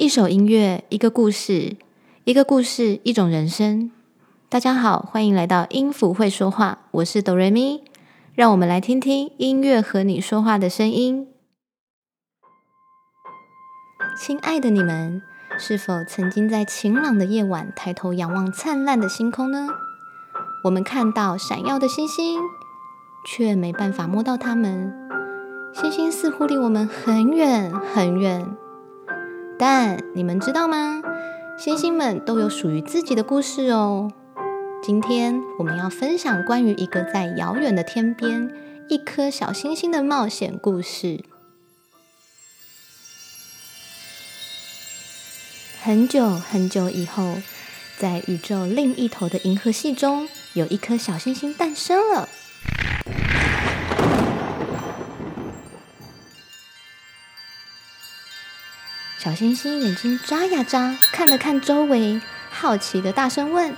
一首音乐，一个故事，一个故事，一种人生。大家好，欢迎来到音符会说话，我是哆瑞咪，让我们来听听音乐和你说话的声音。亲爱的你们，是否曾经在晴朗的夜晚抬头仰望灿烂的星空呢？我们看到闪耀的星星，却没办法摸到它们。星星似乎离我们很远很远。但你们知道吗？星星们都有属于自己的故事哦。今天我们要分享关于一个在遥远的天边一颗小星星的冒险故事。很久很久以后，在宇宙另一头的银河系中，有一颗小星星诞生了。小星星眼睛眨呀眨，看了看周围，好奇的大声问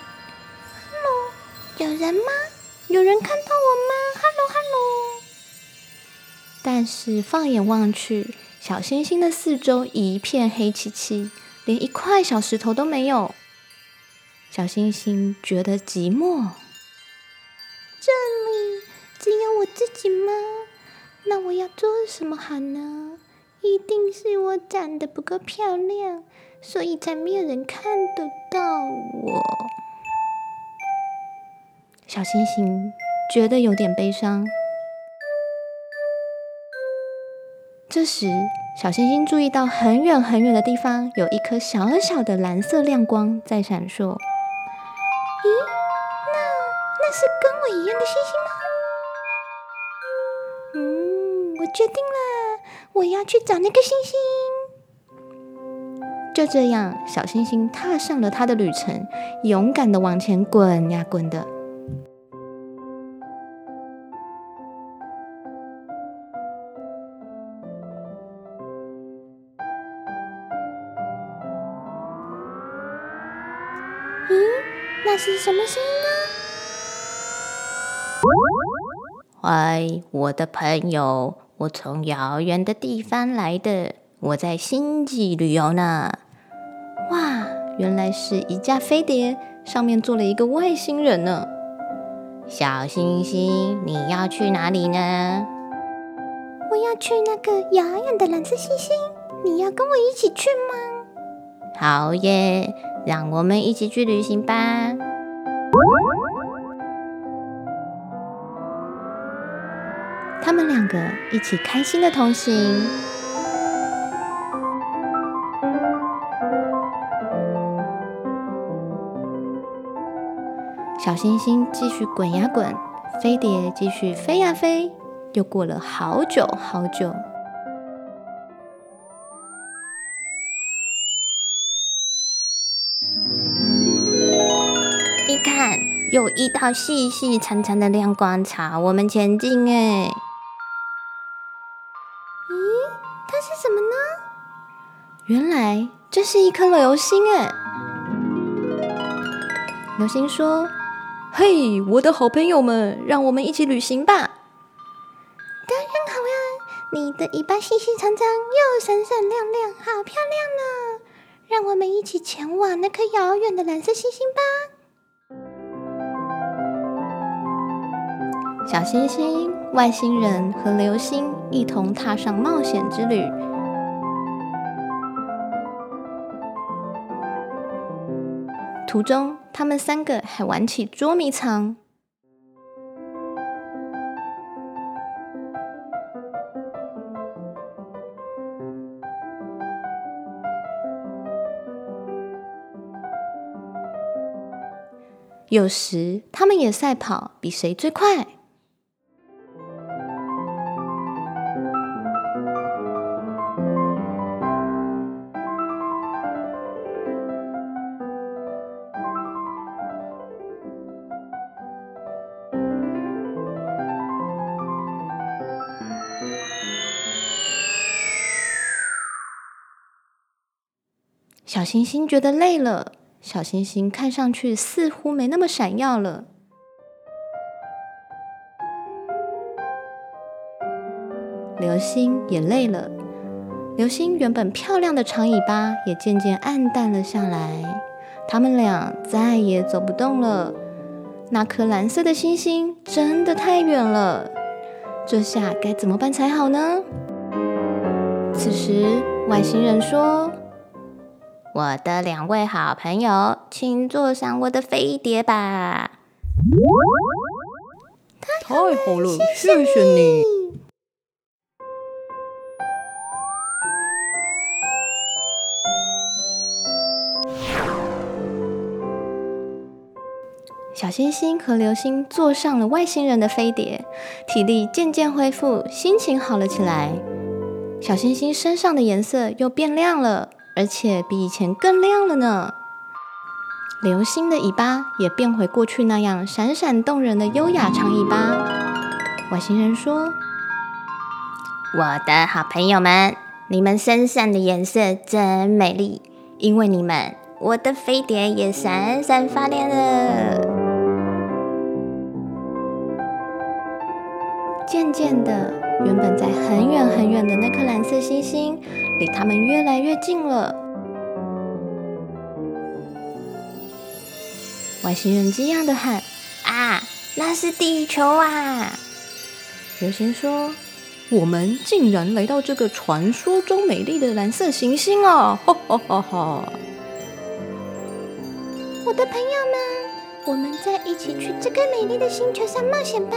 ：“Hello，有人吗？有人看到我吗？”“Hello，Hello。”但是放眼望去，小星星的四周一片黑漆漆，连一块小石头都没有。小星星觉得寂寞。这里只有我自己吗？那我要做什么好呢？一定是我长得不够漂亮，所以才没有人看得到我。小星星觉得有点悲伤。这时，小星星注意到很远很远的地方有一颗小小的蓝色亮光在闪烁。咦，那那是跟我一样的星星吗？嗯，我决定了。我要去找那个星星。就这样，小星星踏上了他的旅程，勇敢的往前滚呀滚的。咦，那是什么声音呢？嗨，我的朋友。我从遥远的地方来的，我在星际旅游呢。哇，原来是一架飞碟，上面坐了一个外星人呢。小星星，你要去哪里呢？我要去那个遥远的蓝色星星，你要跟我一起去吗？好耶，让我们一起去旅行吧。他们两个一起开心的同行。小星星继续滚呀滚，飞碟继续飞呀飞。又过了好久好久，你看，有一道细细长长的亮光朝我们前进，哎。原来这是一颗流星哎！流星说：“嘿，我的好朋友们，让我们一起旅行吧！”当然好呀，你的尾巴细细长长又闪闪亮亮，好漂亮呢！让我们一起前往那颗遥远的蓝色星星吧！小星星、外星人和流星一同踏上冒险之旅。途中，他们三个还玩起捉迷藏。有时，他们也赛跑，比谁最快。小星星觉得累了，小星星看上去似乎没那么闪耀了。流星也累了，流星原本漂亮的长尾巴也渐渐暗淡了下来，他们俩再也走不动了。那颗蓝色的星星真的太远了，这下该怎么办才好呢？此时，外星人说：“我的两位好朋友，请坐上我的飞碟吧。”太好了，谢谢你。小星星和流星坐上了外星人的飞碟，体力渐渐恢复，心情好了起来。小星星身上的颜色又变亮了，而且比以前更亮了呢。流星的尾巴也变回过去那样闪闪动人的优雅长尾巴。外星人说：“我的好朋友们，你们身上的颜色真美丽，因为你们，我的飞碟也闪闪发亮了。”渐渐的，原本在很远很远的那颗蓝色星星，离他们越来越近了。外星人惊讶的喊：“啊，那是地球啊！”流星说：“我们竟然来到这个传说中美丽的蓝色行星啊！”哈哈哈哈！我的朋友们，我们再一起去这个美丽的星球上冒险吧！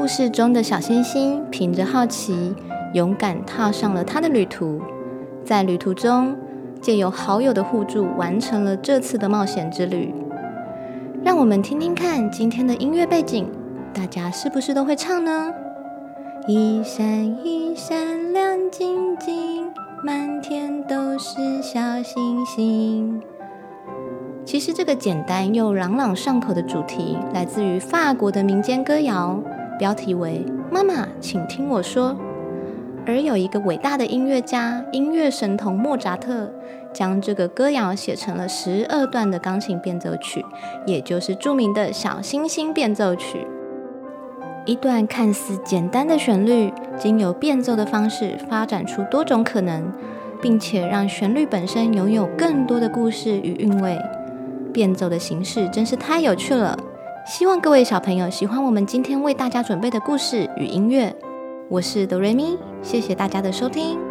故事中的小星星凭着好奇，勇敢踏上了他的旅途。在旅途中，借由好友的互助，完成了这次的冒险之旅。让我们听听看今天的音乐背景，大家是不是都会唱呢？一闪一闪亮晶晶，满天都是小星星。其实这个简单又朗朗上口的主题，来自于法国的民间歌谣。标题为“妈妈，请听我说”，而有一个伟大的音乐家、音乐神童莫扎特，将这个歌谣写成了十二段的钢琴变奏曲，也就是著名的小星星变奏曲。一段看似简单的旋律，经由变奏的方式发展出多种可能，并且让旋律本身拥有更多的故事与韵味。变奏的形式真是太有趣了。希望各位小朋友喜欢我们今天为大家准备的故事与音乐。我是哆瑞咪，谢谢大家的收听。